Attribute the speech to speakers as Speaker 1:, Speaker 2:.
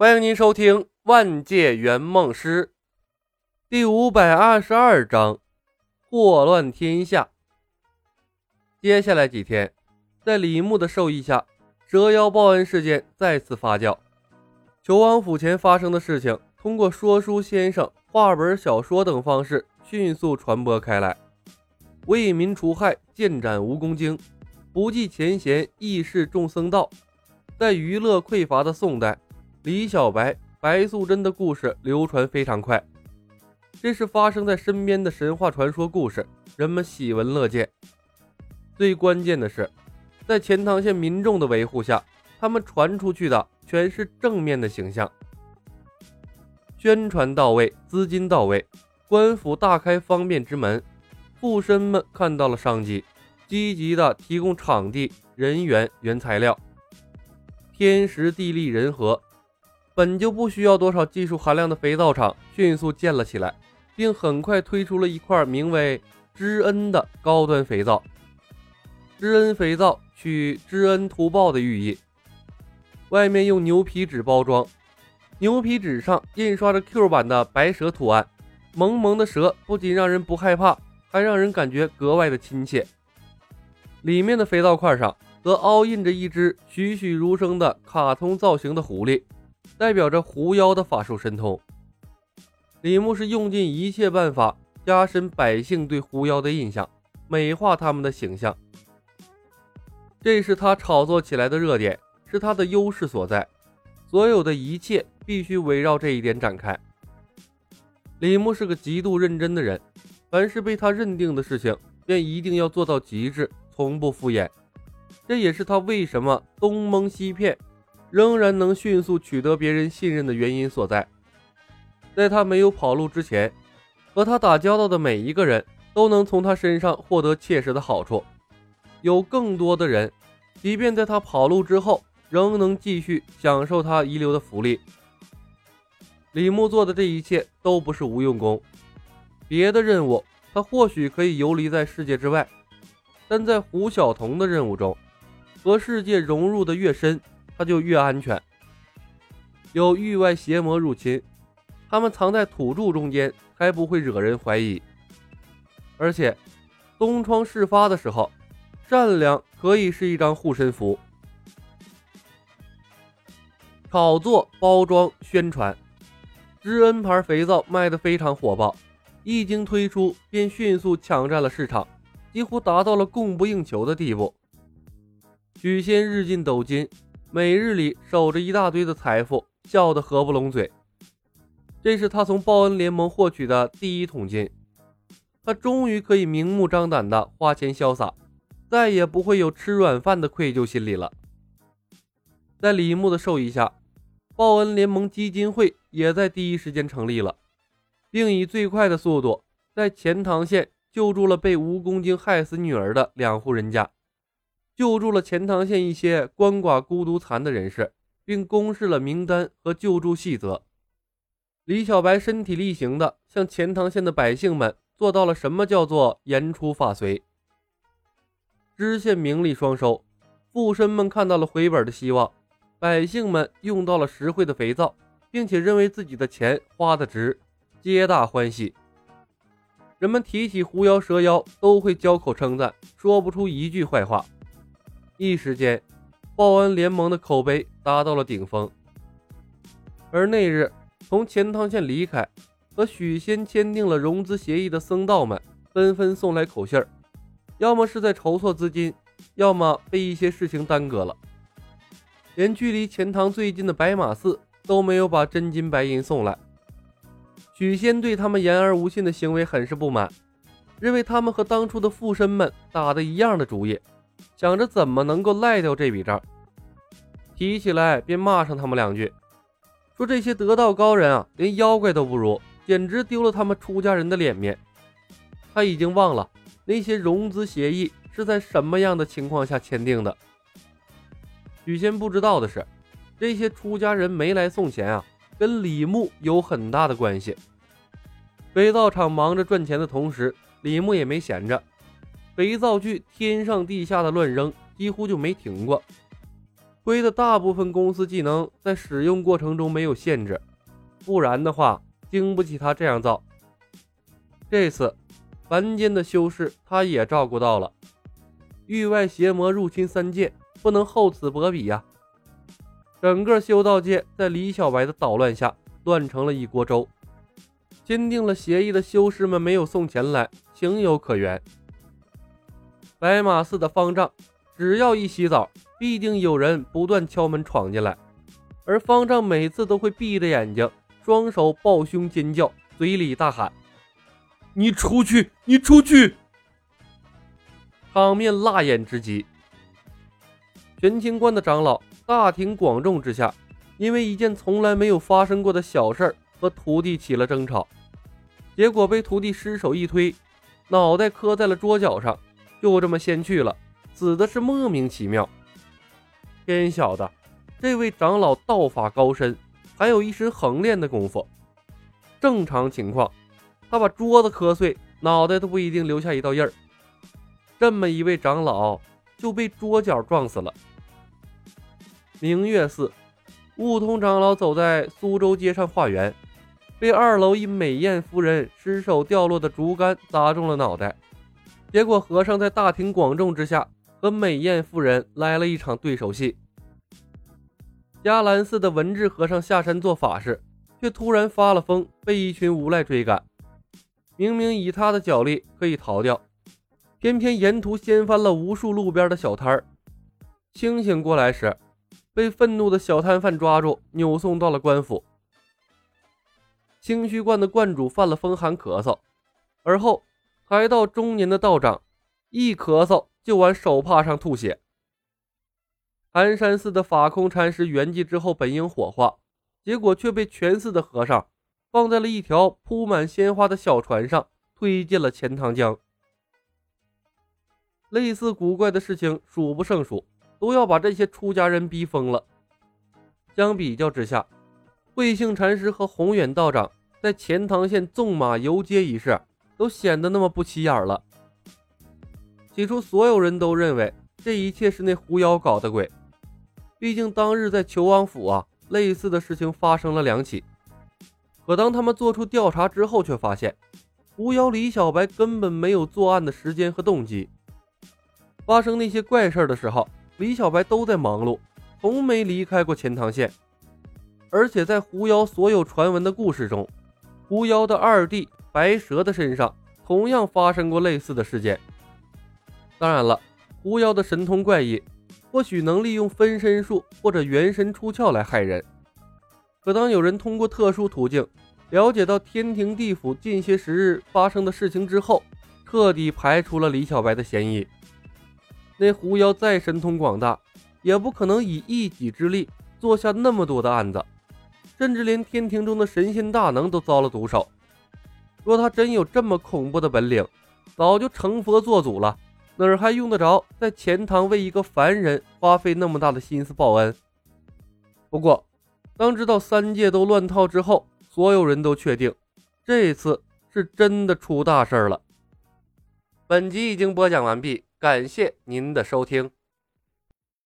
Speaker 1: 欢迎您收听《万界圆梦师》第五百二十二章：祸乱天下。接下来几天，在李牧的授意下，蛇妖报恩事件再次发酵。求王府前发生的事情，通过说书先生、话本小说等方式迅速传播开来。为民除害，剑斩蜈蚣精，不计前嫌，义释众僧道。在娱乐匮乏的宋代。李小白、白素贞的故事流传非常快，这是发生在身边的神话传说故事，人们喜闻乐见。最关键的是，在钱塘县民众的维护下，他们传出去的全是正面的形象。宣传到位，资金到位，官府大开方便之门，富绅们看到了商机，积极的提供场地、人员、原材料，天时地利人和。本就不需要多少技术含量的肥皂厂迅速建了起来，并很快推出了一块名为“知恩”的高端肥皂。知恩肥皂取知恩图报的寓意，外面用牛皮纸包装，牛皮纸上印刷着 Q 版的白蛇图案，萌萌的蛇不仅让人不害怕，还让人感觉格外的亲切。里面的肥皂块上则凹印着一只栩栩如生的卡通造型的狐狸。代表着狐妖的法术神通，李牧是用尽一切办法加深百姓对狐妖的印象，美化他们的形象。这是他炒作起来的热点，是他的优势所在。所有的一切必须围绕这一点展开。李牧是个极度认真的人，凡是被他认定的事情，便一定要做到极致，从不敷衍。这也是他为什么东蒙西骗。仍然能迅速取得别人信任的原因所在。在他没有跑路之前，和他打交道的每一个人都能从他身上获得切实的好处。有更多的人，即便在他跑路之后，仍能继续享受他遗留的福利。李牧做的这一切都不是无用功。别的任务，他或许可以游离在世界之外，但在胡晓彤的任务中，和世界融入的越深。他就越安全。有域外邪魔入侵，他们藏在土著中间，才不会惹人怀疑。而且，东窗事发的时候，善良可以是一张护身符。炒作、包装、宣传，知恩牌肥皂卖得非常火爆，一经推出便迅速抢占了市场，几乎达到了供不应求的地步。许仙日进斗金。每日里守着一大堆的财富，笑得合不拢嘴。这是他从报恩联盟获取的第一桶金，他终于可以明目张胆的花钱潇洒，再也不会有吃软饭的愧疚心理了。在李牧的授意下，报恩联盟基金会也在第一时间成立了，并以最快的速度在钱塘县救助了被蜈蚣精害死女儿的两户人家。救助了钱塘县一些鳏寡孤独残的人士，并公示了名单和救助细则。李小白身体力行的向钱塘县的百姓们做到了什么叫做言出法随。知县名利双收，富绅们看到了回本的希望，百姓们用到了实惠的肥皂，并且认为自己的钱花的值，皆大欢喜。人们提起狐妖蛇妖，都会交口称赞，说不出一句坏话。一时间，报恩联盟的口碑达到了顶峰。而那日从钱塘县离开，和许仙签订了融资协议的僧道们纷纷送来口信儿，要么是在筹措资金，要么被一些事情耽搁了。连距离钱塘最近的白马寺都没有把真金白银送来。许仙对他们言而无信的行为很是不满，认为他们和当初的附身们打的一样的主意。想着怎么能够赖掉这笔账，提起来便骂上他们两句，说这些得道高人啊，连妖怪都不如，简直丢了他们出家人的脸面。他已经忘了那些融资协议是在什么样的情况下签订的。许仙不知道的是，这些出家人没来送钱啊，跟李牧有很大的关系。肥皂厂忙着赚钱的同时，李牧也没闲着。肥皂剧天上地下的乱扔，几乎就没停过。亏的大部分公司技能在使用过程中没有限制，不然的话，经不起他这样造。这次凡间的修士他也照顾到了，域外邪魔入侵三界，不能厚此薄彼呀。整个修道界在李小白的捣乱下乱成了一锅粥。签订了协议的修士们没有送钱来，情有可原。白马寺的方丈，只要一洗澡，必定有人不断敲门闯进来，而方丈每次都会闭着眼睛，双手抱胸尖叫，嘴里大喊：“你出去，你出去！”场面辣眼之极。玄清观的长老大庭广众之下，因为一件从来没有发生过的小事儿和徒弟起了争吵，结果被徒弟失手一推，脑袋磕在了桌角上。就这么先去了，死的是莫名其妙。天晓得，这位长老道法高深，还有一身横练的功夫。正常情况，他把桌子磕碎，脑袋都不一定留下一道印儿。这么一位长老就被桌角撞死了。明月寺，悟通长老走在苏州街上化缘，被二楼一美艳夫人失手掉落的竹竿砸中了脑袋。结果，和尚在大庭广众之下和美艳妇人来了一场对手戏。迦兰寺的文治和尚下山做法事，却突然发了疯，被一群无赖追赶。明明以他的脚力可以逃掉，偏偏沿途掀翻了无数路边的小摊儿。清醒过来时，被愤怒的小摊贩抓住，扭送到了官府。清虚观的观主犯了风寒咳嗽，而后。还到中年的道长，一咳嗽就往手帕上吐血。寒山寺的法空禅师圆寂之后本应火化，结果却被全寺的和尚放在了一条铺满鲜花的小船上，推进了钱塘江。类似古怪的事情数不胜数，都要把这些出家人逼疯了。相比较之下，慧性禅师和宏远道长在钱塘县纵马游街一事。都显得那么不起眼了。起初，所有人都认为这一切是那狐妖搞的鬼。毕竟当日在求王府啊，类似的事情发生了两起。可当他们做出调查之后，却发现狐妖李小白根本没有作案的时间和动机。发生那些怪事的时候，李小白都在忙碌，从没离开过钱塘县。而且在狐妖所有传闻的故事中，狐妖的二弟。白蛇的身上同样发生过类似的事件。当然了，狐妖的神通怪异，或许能利用分身术或者元神出窍来害人。可当有人通过特殊途径了解到天庭地府近些时日发生的事情之后，彻底排除了李小白的嫌疑。那狐妖再神通广大，也不可能以一己之力做下那么多的案子，甚至连天庭中的神仙大能都遭了毒手。若他真有这么恐怖的本领，早就成佛做祖了，哪儿还用得着在钱塘为一个凡人花费那么大的心思报恩？不过，当知道三界都乱套之后，所有人都确定，这次是真的出大事了。本集已经播讲完毕，感谢您的收听。